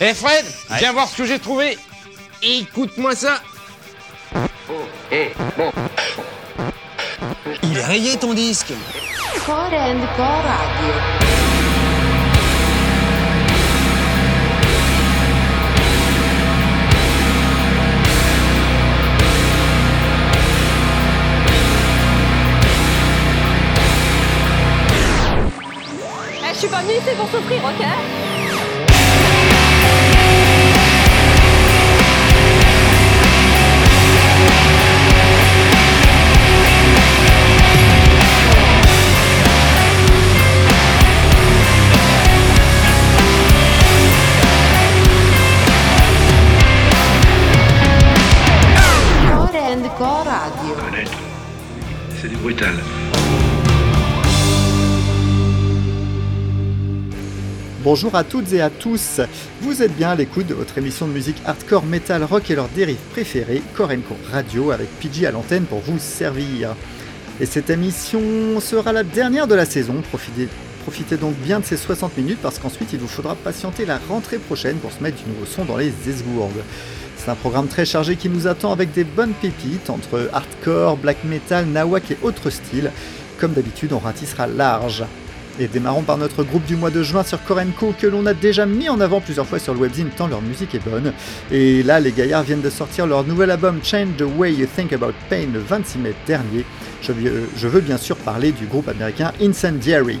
Eh Fred, viens voir ce que j'ai trouvé. Écoute-moi ça. Il est rayé ton disque. Core and Core Radio. Eh, je suis pas venue ici pour souffrir, ok? Bonjour à toutes et à tous, vous êtes bien à l'écoute de votre émission de musique hardcore, metal, rock et leurs dérives préférées, Korenko Radio, avec PG à l'antenne pour vous servir. Et cette émission sera la dernière de la saison, profitez, profitez donc bien de ces 60 minutes parce qu'ensuite il vous faudra patienter la rentrée prochaine pour se mettre du nouveau son dans les esgourdes. C'est un programme très chargé qui nous attend avec des bonnes pépites entre hardcore, black metal, nawak et autres styles. Comme d'habitude, on ratissera large. Et démarrons par notre groupe du mois de juin sur Korenko que l'on a déjà mis en avant plusieurs fois sur le webzine tant leur musique est bonne. Et là, les gaillards viennent de sortir leur nouvel album Change the Way You Think About Pain le 26 mai dernier. Je, veux bien sûr parler du groupe américain Incendiary.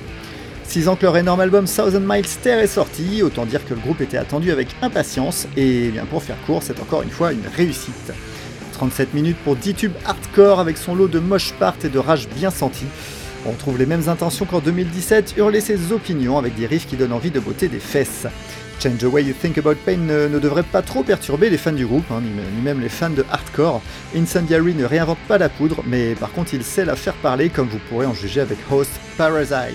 Six ans que leur énorme album Thousand Miles Stair est sorti, autant dire que le groupe était attendu avec impatience, et bien pour faire court, c'est encore une fois une réussite. 37 minutes pour 10 tubes hardcore avec son lot de moche part et de rage bien sentis. On trouve les mêmes intentions qu'en 2017, hurler ses opinions avec des riffs qui donnent envie de botter des fesses. Change the Way You Think About Pain ne, devrait pas trop perturber les fans du groupe, hein, ni, même les fans de hardcore. Incendiary ne réinvente pas la poudre, mais par contre il sait la faire parler comme vous pourrez en juger avec Host Parasite.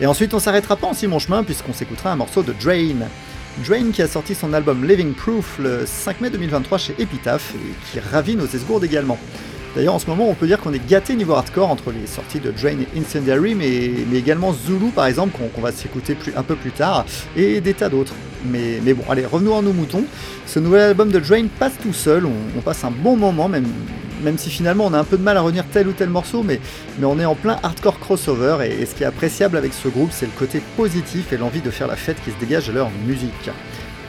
Et ensuite on s'arrêtera pas en si mon chemin puisqu'on s'écoutera un morceau de Drain. Drain qui a sorti son album Living Proof le 5 mai 2023 chez Epitaph et qui ravit nos esgourdes également. D'ailleurs, en ce moment, on peut dire qu'on est gâté niveau hardcore entre les sorties de Drain et Incendiary, mais, également Zulu par exemple, qu'on va s'écouter un peu plus tard, et des tas d'autres. Mais, bon, allez, revenons à nos moutons. Ce nouvel album de Drain passe tout seul, on, passe un bon moment, même, si finalement on a un peu de mal à retenir tel ou tel morceau, mais, mais on est en plein hardcore crossover, et, et ce qui est appréciable avec ce groupe, c'est le côté positif et l'envie de faire la fête qui se dégage de leur musique.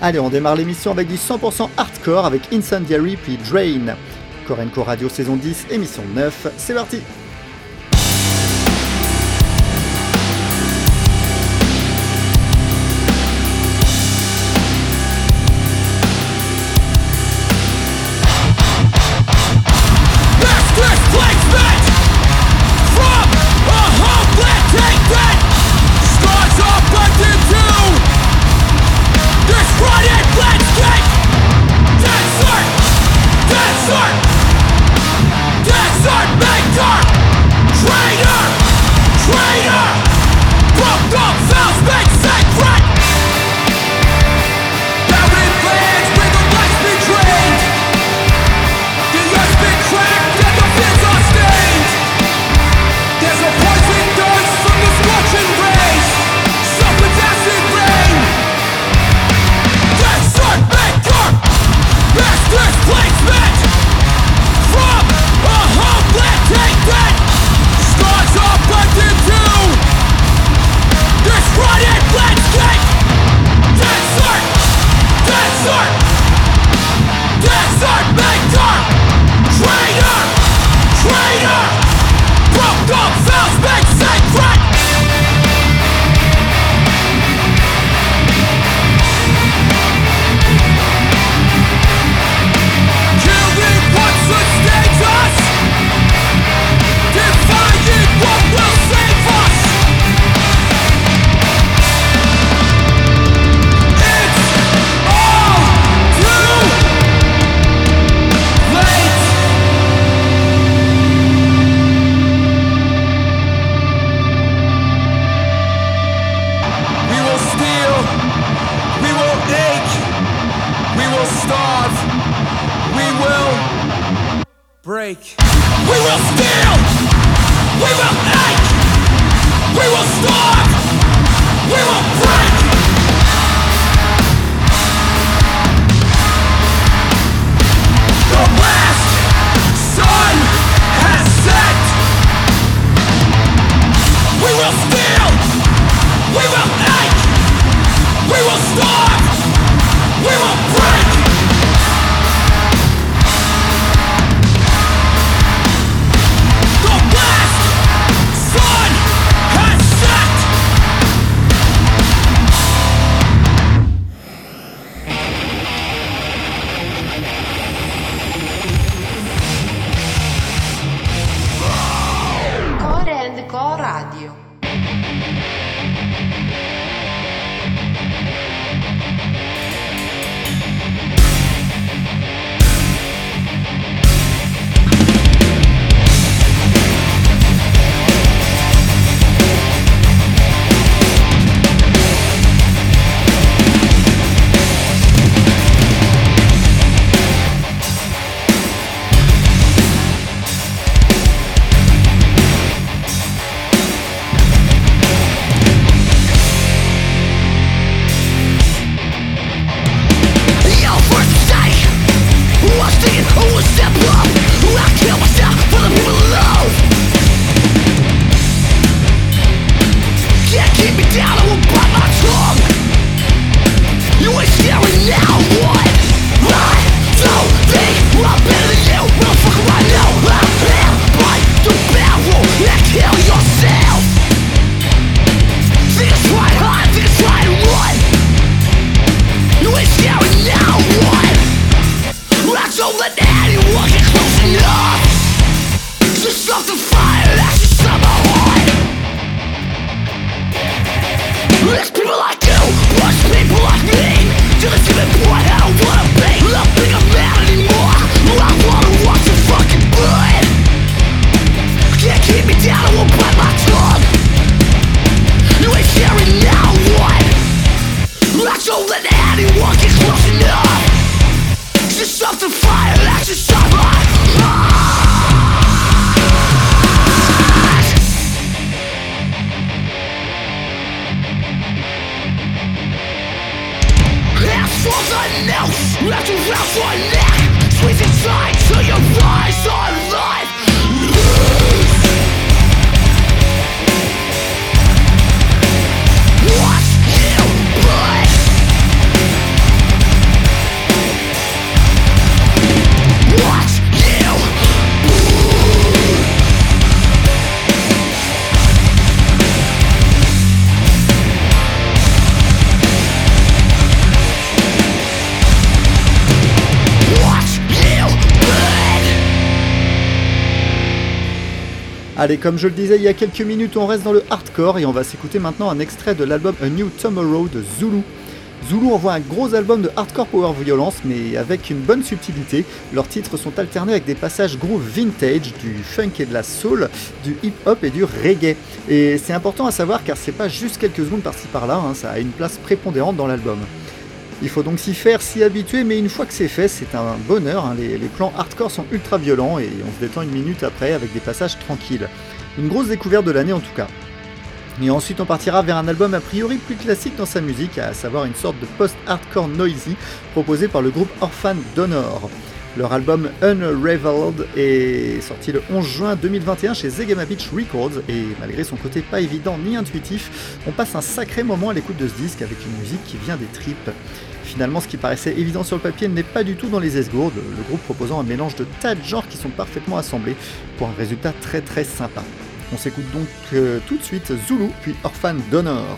Allez, on démarre l'émission avec du 100% hardcore avec Incendiary puis Drain. Korenko Radio saison 10, émission 9, c'est parti Allez, comme je le disais il y a quelques minutes, on reste dans le hardcore et on va s'écouter maintenant un extrait de l'album A New Tomorrow de Zulu. Zulu envoie un gros album de hardcore power violence, mais avec une bonne subtilité. Leurs titres sont alternés avec des passages groove vintage, du funk et de la soul, du hip hop et du reggae. Et c'est important à savoir car c'est pas juste quelques secondes par-ci par-là, hein, ça a une place prépondérante dans l'album. Il faut donc s'y faire, s'y habituer, mais une fois que c'est fait, c'est un bonheur. hein. Les, les plans hardcore sont ultra violents et on se détend une minute après avec des passages tranquilles. Une grosse découverte de l'année en tout cas. Et ensuite on partira vers un album a priori plus classique dans sa musique, à savoir une sorte de post-hardcore noisy proposé par le groupe Orphan Donor. Leur album Unraveled est sorti le 11 juin 2021 chez Zegama Beach Records et malgré son côté pas évident ni intuitif, on passe un sacré moment à l'écoute de ce disque avec une musique qui vient des tripes. Finalement, ce qui paraissait évident sur le papier n'est pas du tout dans les esgourdes, le groupe proposant un mélange de tas de genres qui sont parfaitement assemblés pour un résultat très très sympa. On s'écoute donc euh, tout de suite Zulu puis Orphan Donor.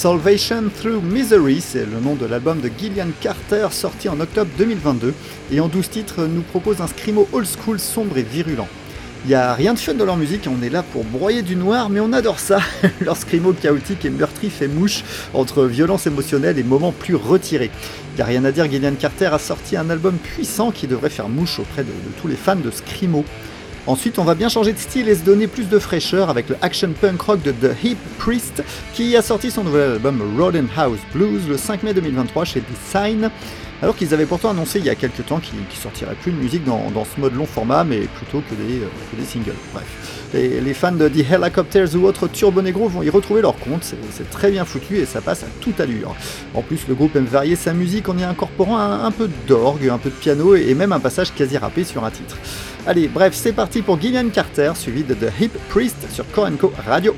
Salvation Through Misery, c'est le nom de l'album de Gillian Carter sorti en octobre 2022 et en 12 titres nous propose un scrimo old school sombre et virulent. Il n'y a rien de fun dans leur musique, on est là pour broyer du noir, mais on adore ça. leur scrimo chaotique et meurtri fait mouche entre violence émotionnelle et moments plus retirés. Il n'y a rien à dire, Gillian Carter a sorti un album puissant qui devrait faire mouche auprès de, de tous les fans de scrimo. Ensuite, on va bien changer de style et se donner plus de fraîcheur avec le action punk rock de The Hip Priest qui a sorti son nouvel album House Blues le 5 mai 2023 chez Design. Alors qu'ils avaient pourtant annoncé il y a quelques temps qu'ils sortiraient plus de musique dans, dans, ce mode long format, mais plutôt que des, euh, que des singles. Bref. Les, fans de The Helicopters ou autres Turbo Negro vont y retrouver leur compte, c'est très bien foutu et ça passe à toute allure. En plus, le groupe aime varier sa musique en y incorporant un, peu d'orgue, un peu de piano et même un passage quasi rappé sur un titre. Allez, bref, c'est parti pour Gillian Carter, suivi de The Hip Priest sur Korenko Radio.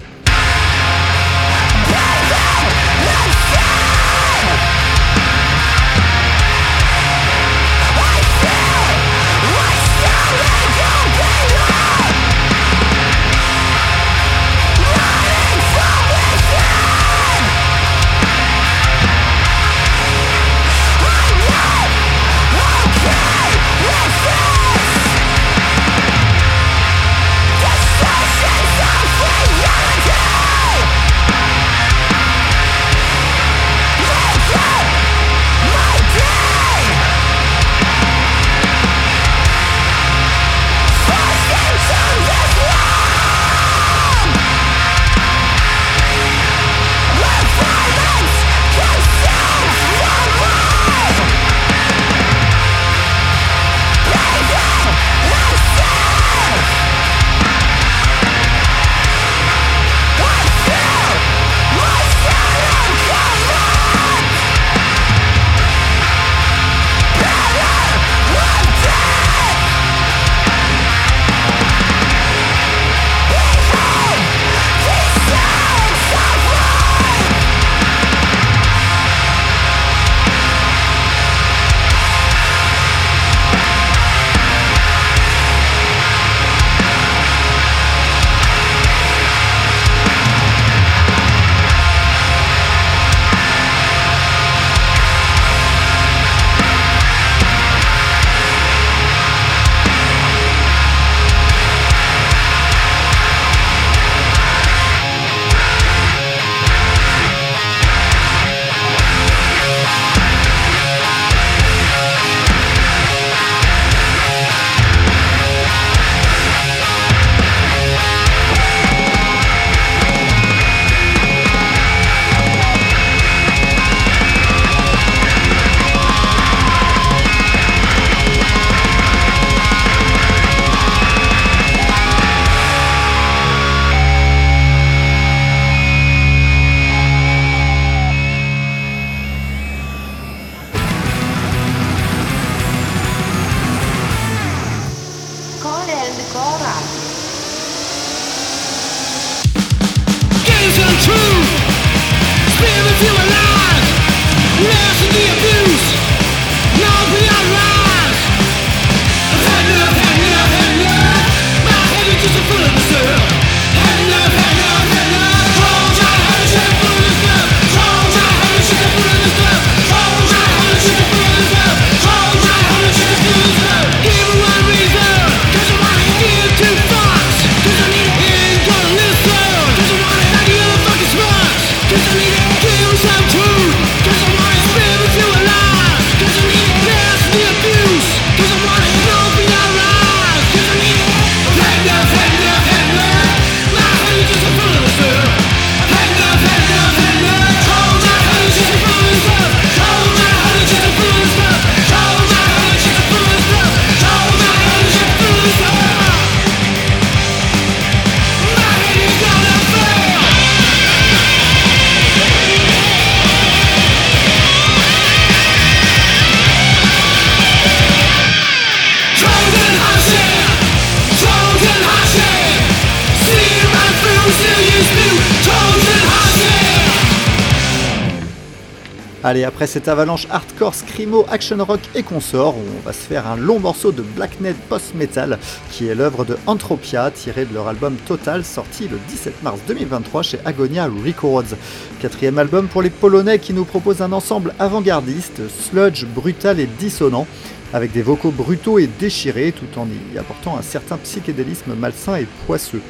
Allez, après cette avalanche hardcore, scrimo, action rock et consort, on va se faire un long morceau de blacknet post-metal qui est l'œuvre de Anthropia tiré de leur album Total sorti le 17 mars 2023 chez Agonia Records. Quatrième album pour les Polonais qui nous propose un ensemble avant-gardiste, sludge, brutal et dissonant avec des vocaux brutaux et déchirés tout en y apportant un certain psychédélisme malsain et poisseux.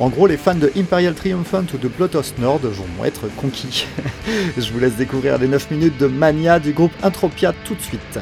En gros, les fans de Imperial Triumphant ou de Blotos Nord vont être conquis. Je vous laisse découvrir les 9 minutes de Mania du groupe Intropia tout de suite.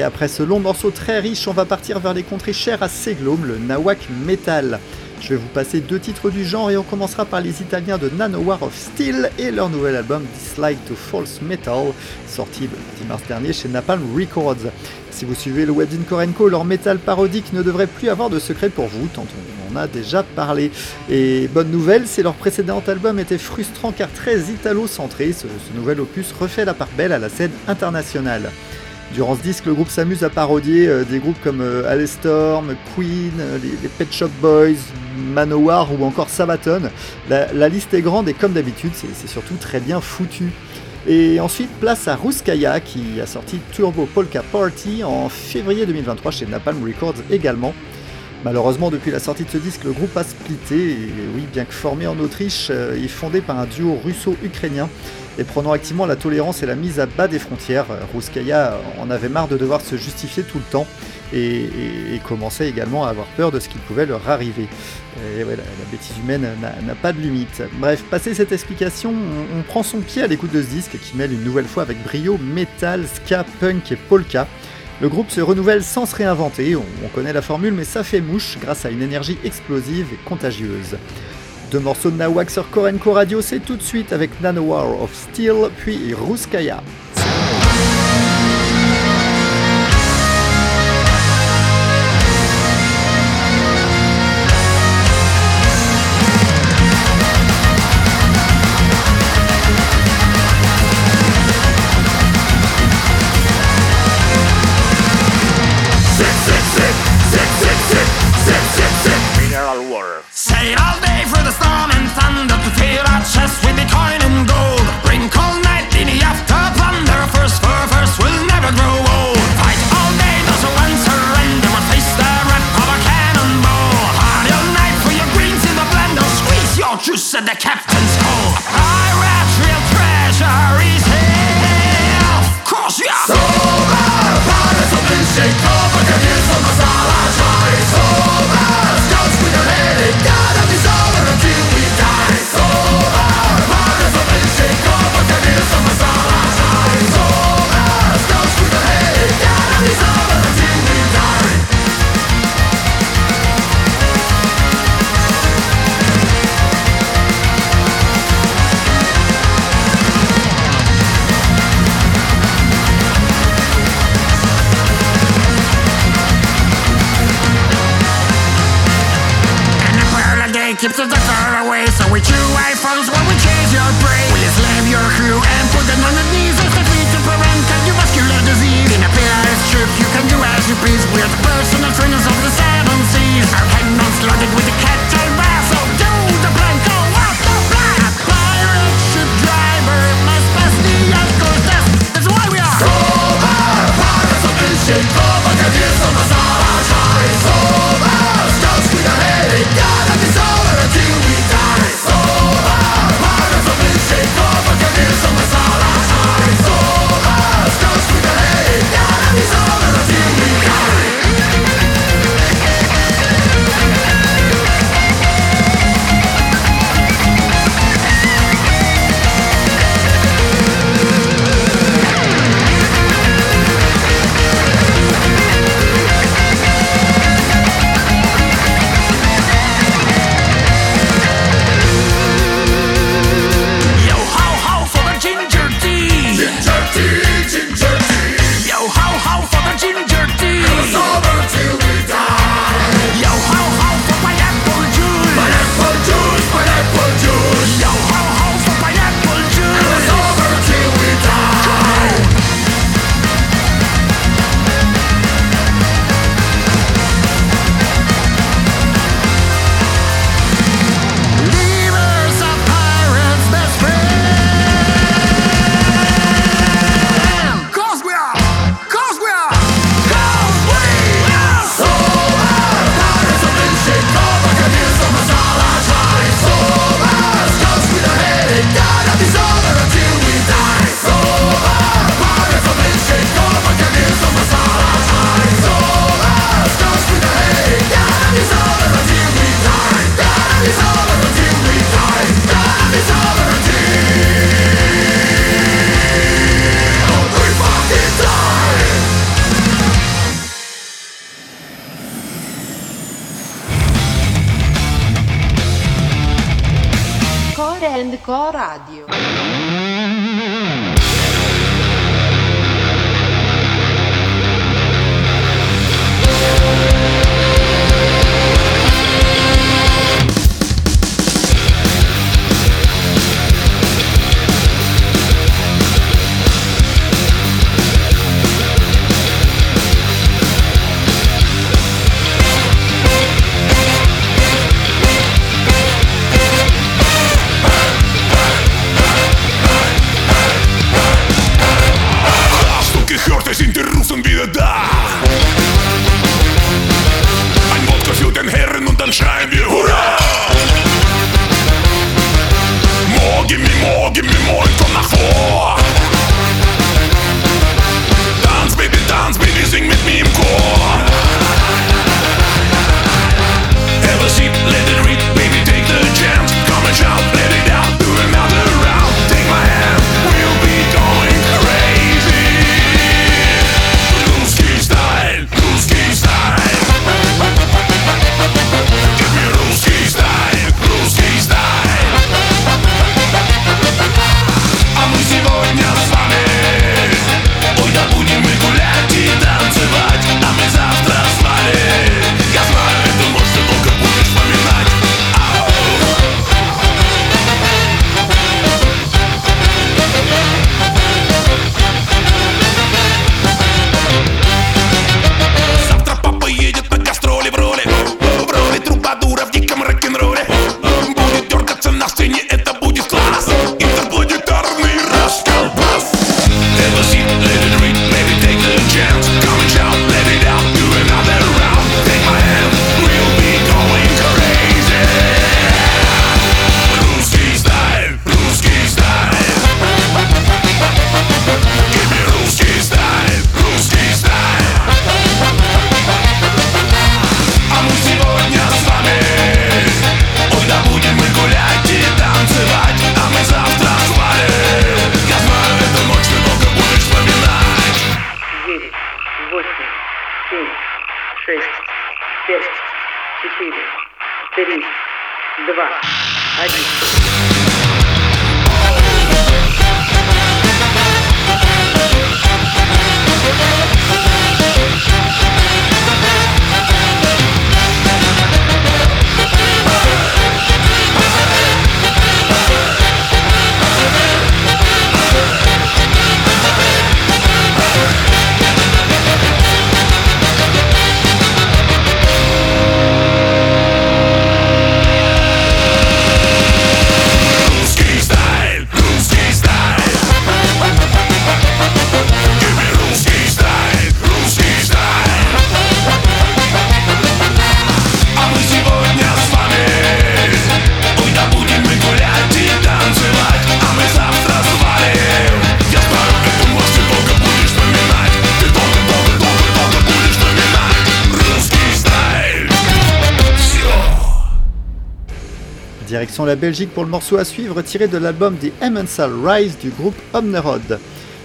Ok, après ce long morceau très riche, on va partir vers les contrées chères à Seglome, le Nawak Metal. Je vais vous passer deux titres du genre et on commencera par les Italiens de Nanowar of Steel et leur nouvel album Dislike to False Metal, sorti le 10 mars dernier chez Napalm Records. Si vous suivez le webzine Korenko, leur métal parodique ne devrait plus avoir de secret pour vous, tant on en a déjà parlé. Et bonne nouvelle, c'est leur précédent album était frustrant car très italo-centré, ce, ce nouvel opus refait la part belle à la scène internationale. Durant ce disque, le groupe s'amuse à parodier euh, des groupes comme euh, Alestorm, Queen, euh, les, Pet Shop Boys, Manowar ou encore Sabaton. La, liste est grande et comme d'habitude, c'est surtout très bien foutu. Et ensuite, place à Ruskaya qui a sorti Turbo Polka Party en février 2023 chez Napalm Records également. Malheureusement, depuis la sortie de ce disque, le groupe a splitté. Et oui, bien que formé en Autriche, euh, est fondé par un duo russo-ukrainien. Et prenant activement la tolérance et la mise à bas des frontières, Ruskaya en avait marre de devoir se justifier tout le temps et, commençait également à avoir peur de ce qui pouvait leur arriver. La, bêtise humaine n'a pas de limite. Bref, passé cette explication, on, prend son pied à l'écoute de ce disque qui mêle une nouvelle fois avec brio metal, ska, punk et polka. Le groupe se renouvelle sans se réinventer, on connaît la formule mais ça fait mouche grâce à une énergie explosive et contagieuse. Deux morceaux de Nawak sur Korenko Radio, c'est tout de suite avec Nanowar of Steel, puis Ruskaya. and the captain. Keeps the doctor away. So we chew iPhones while we chase your prey. We enslave your crew and put them on the knees. As the feet to prevent cardiovascular disease. In a PRS strip you can do as you please. We're the personal trainers of the seven seas. Our cannons loaded with Direction la Belgique pour le morceau à suivre tiré de l'album The Emmensal Rise du groupe Omnerod.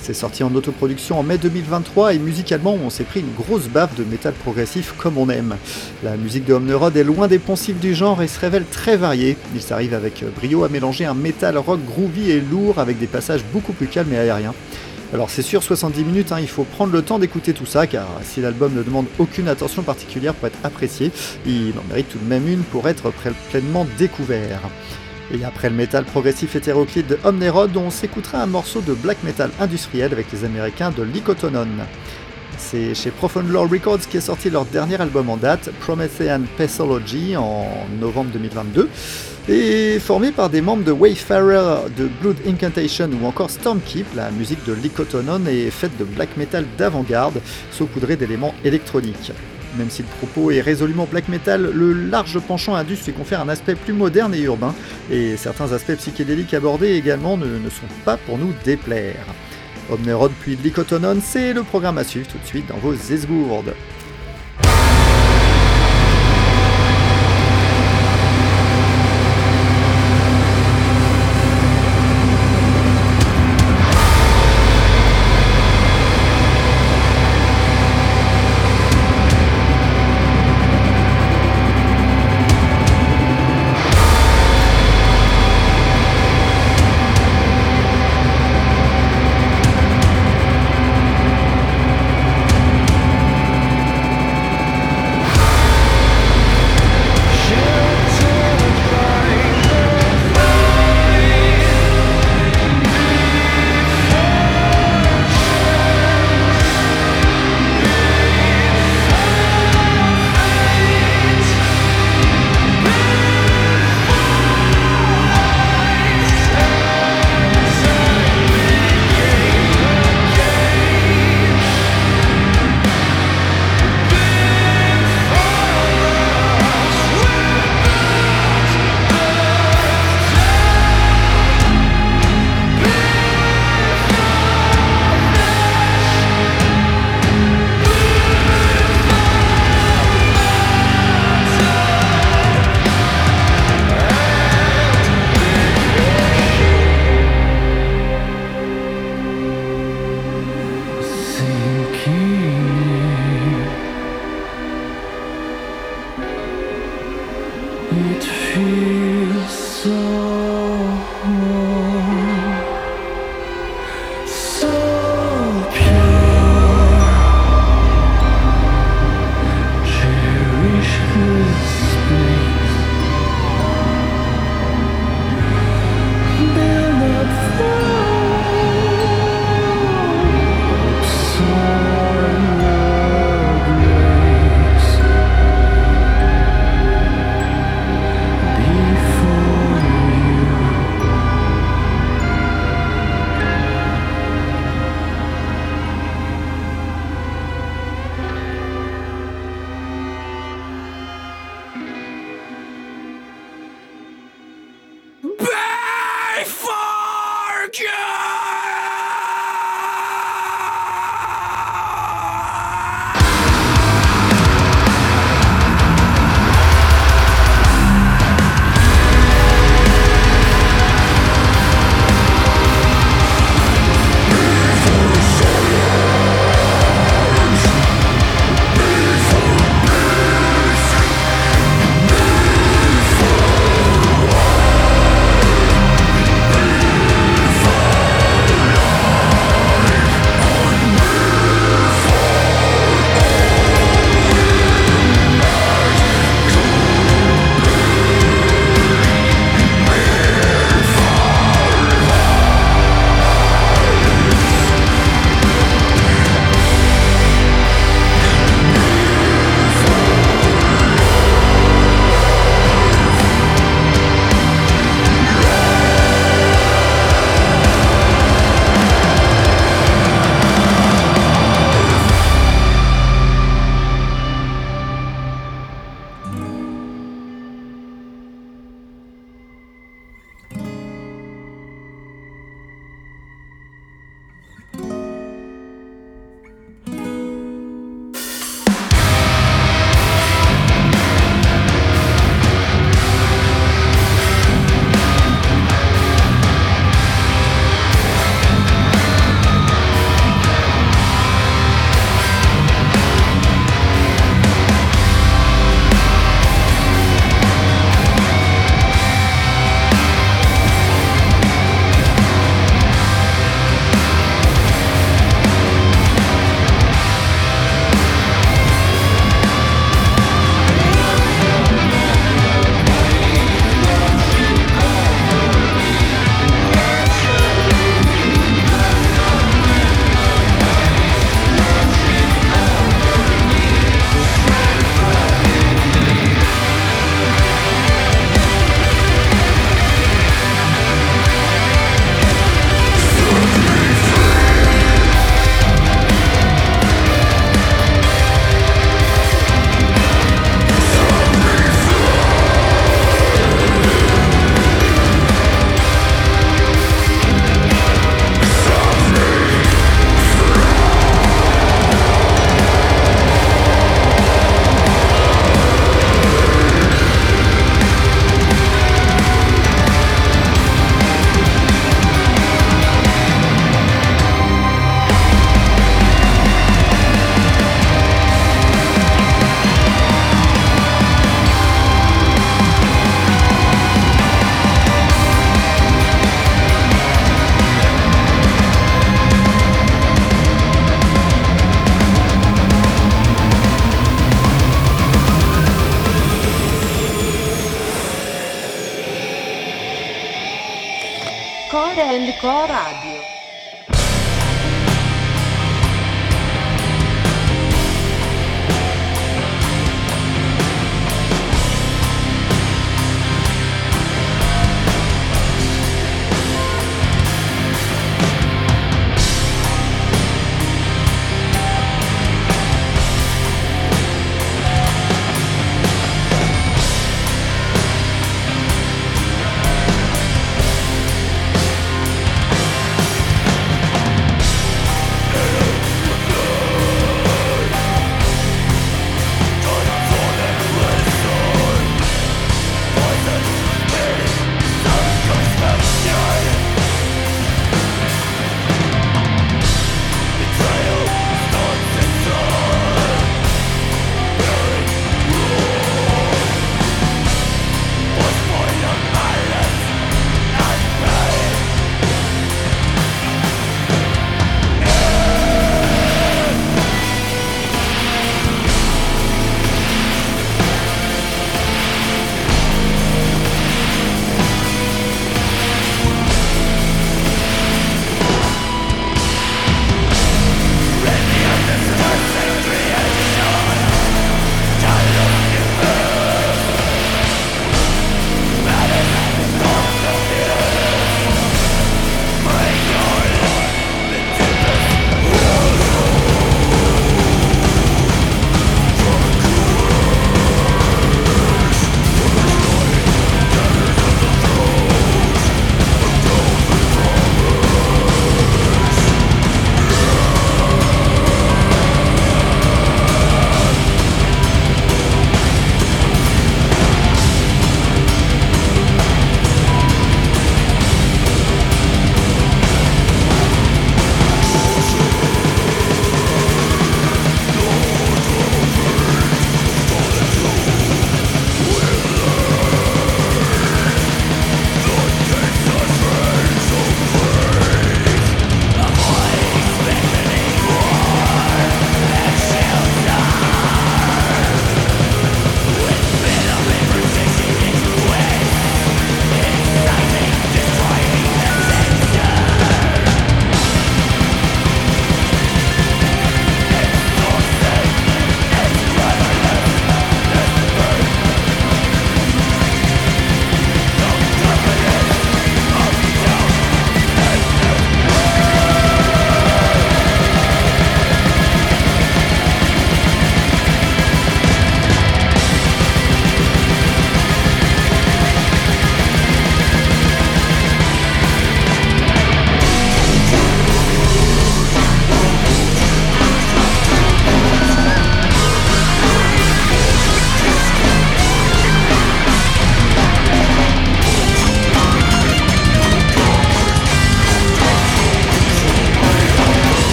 C'est sorti en autoproduction en mai 2023 et musicalement on s'est pris une grosse baffe de métal progressif comme on aime. La musique de Omnerod est loin des poncifs du genre et se révèle très variée. Il s'arrive avec brio à mélanger un métal rock groovy et lourd avec des passages beaucoup plus calmes et aériens. Alors c'est sûr 70 minutes, hein, il faut prendre le temps d'écouter tout ça car si l'album ne demande aucune attention particulière pour être apprécié, il en mérite tout de même une pour être pleinement découvert. Et après le métal progressif hétéroclite de Omnerod, on s'écoutera un morceau de black metal industriel avec les américains de Lycotonon. C'est chez Profound Lore Records qui est sorti leur dernier album en date, Promethean Pathology, en novembre 2022, et formé par des membres de Wayfarer, de Blood Incantation ou encore Stormkeep, la musique de Lycotonon est faite de black metal d'avant-garde, saupoudré d'éléments électroniques. Même si le propos est résolument black metal, le large penchant indus lui confère un aspect plus moderne et urbain, et certains aspects psychédéliques abordés également ne, ne sont pas pour nous déplaire. Omnerod puis Lycotonon, c'est le programme à suivre tout de suite dans vos esgourdes.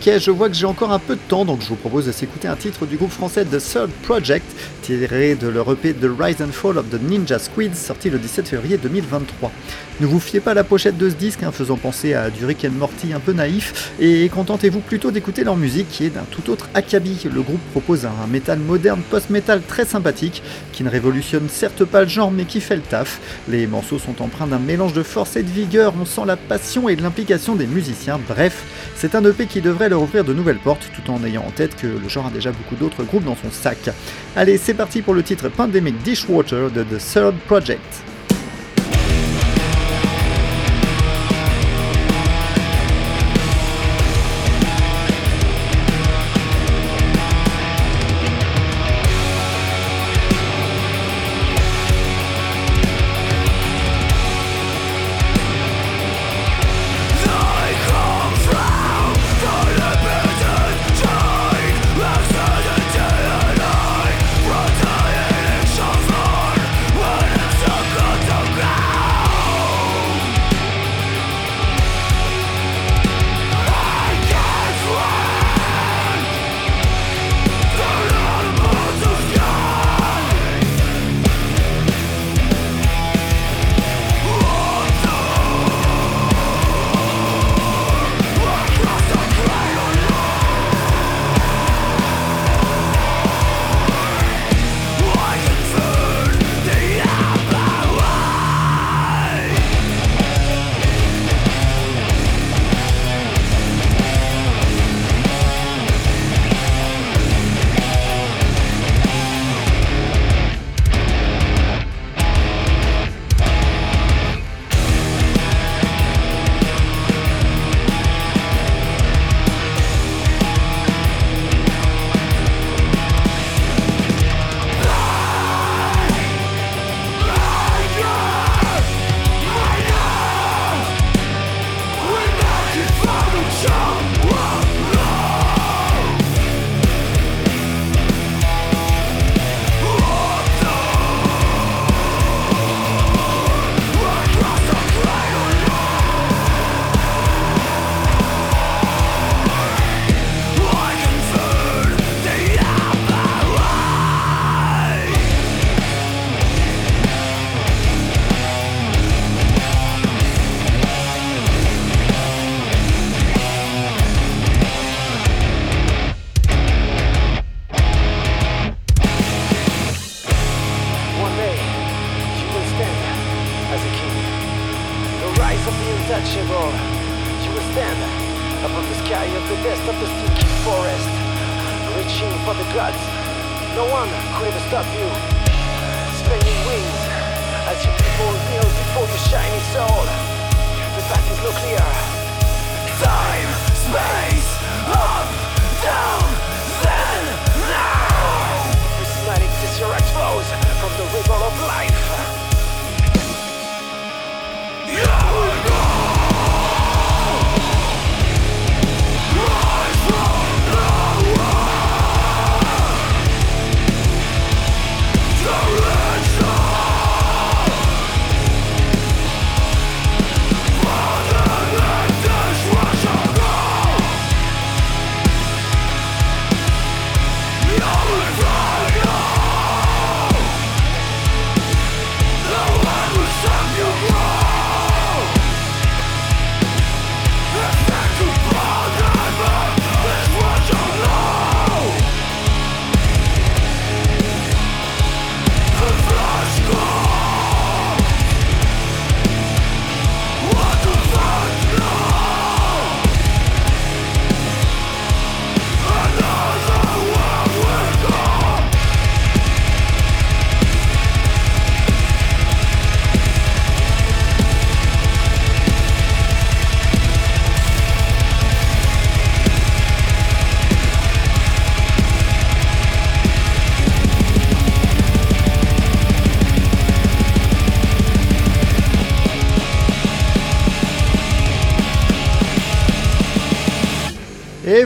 Ok, je vois que j'ai encore un peu de temps, donc je vous propose de s'écouter un titre du groupe français The Third Project, tiré de leur EP The Rise and Fall of the Ninja Squids, sorti le 17 février 2023. Ne vous fiez pas à la pochette de ce disque, hein, faisant penser à du Rick Morty un peu naïf, et contentez-vous plutôt d'écouter leur musique qui est d'un tout autre acabit. Le groupe propose un métal moderne post-metal très sympathique, qui ne révolutionne certes pas le genre mais qui fait le taf. Les morceaux sont empreints d'un mélange de force et de vigueur, on sent la passion et l'implication des musiciens, bref, c'est un EP qui devrait leur ouvrir de nouvelles portes tout en ayant en tête que le genre a déjà beaucoup d'autres groupes dans son sac. Allez, c'est parti pour le titre Pandemic Dishwater de The Third Project.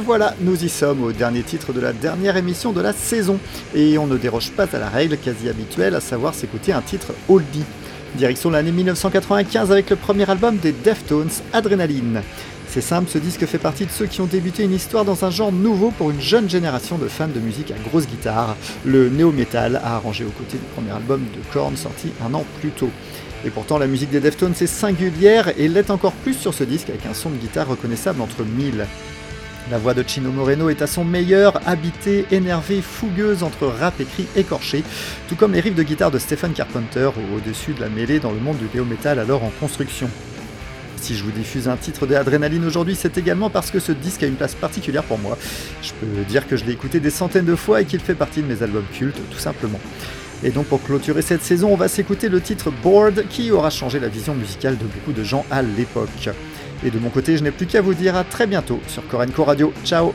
Voilà, nous y sommes au dernier titre de la dernière émission de la saison. Et on ne déroge pas à la règle quasi habituelle, à savoir s'écouter un titre oldie. Direction l'année 1995 avec le premier album des Deftones, Adrenaline. C'est simple, ce disque fait partie de ceux qui ont débuté une histoire dans un genre nouveau pour une jeune génération de fans de musique à grosse guitare, le néo-metal, arrangé aux côtés du premier album de Korn sorti un an plus tôt. Et pourtant, la musique des Deftones est singulière et l'est encore plus sur ce disque avec un son de guitare reconnaissable entre mille. La voix de Chino Moreno est à son meilleur, habitée, énervée, fougueuse entre rap et cris écorchés, tout comme les riffs de guitare de Stephen Carpenter au-dessus de la mêlée dans le monde du néo-metal alors en construction. Si je vous diffuse un titre de aujourd'hui, c'est également parce que ce disque a une place particulière pour moi. Je peux dire que je l'ai écouté des centaines de fois et qu'il fait partie de mes albums cultes, tout simplement. Et donc pour clôturer cette saison, on va s'écouter le titre Bored qui aura changé la vision musicale de beaucoup de gens à l'époque. Et de mon côté, je n'ai plus qu'à vous dire à très bientôt sur Corenco Radio. Ciao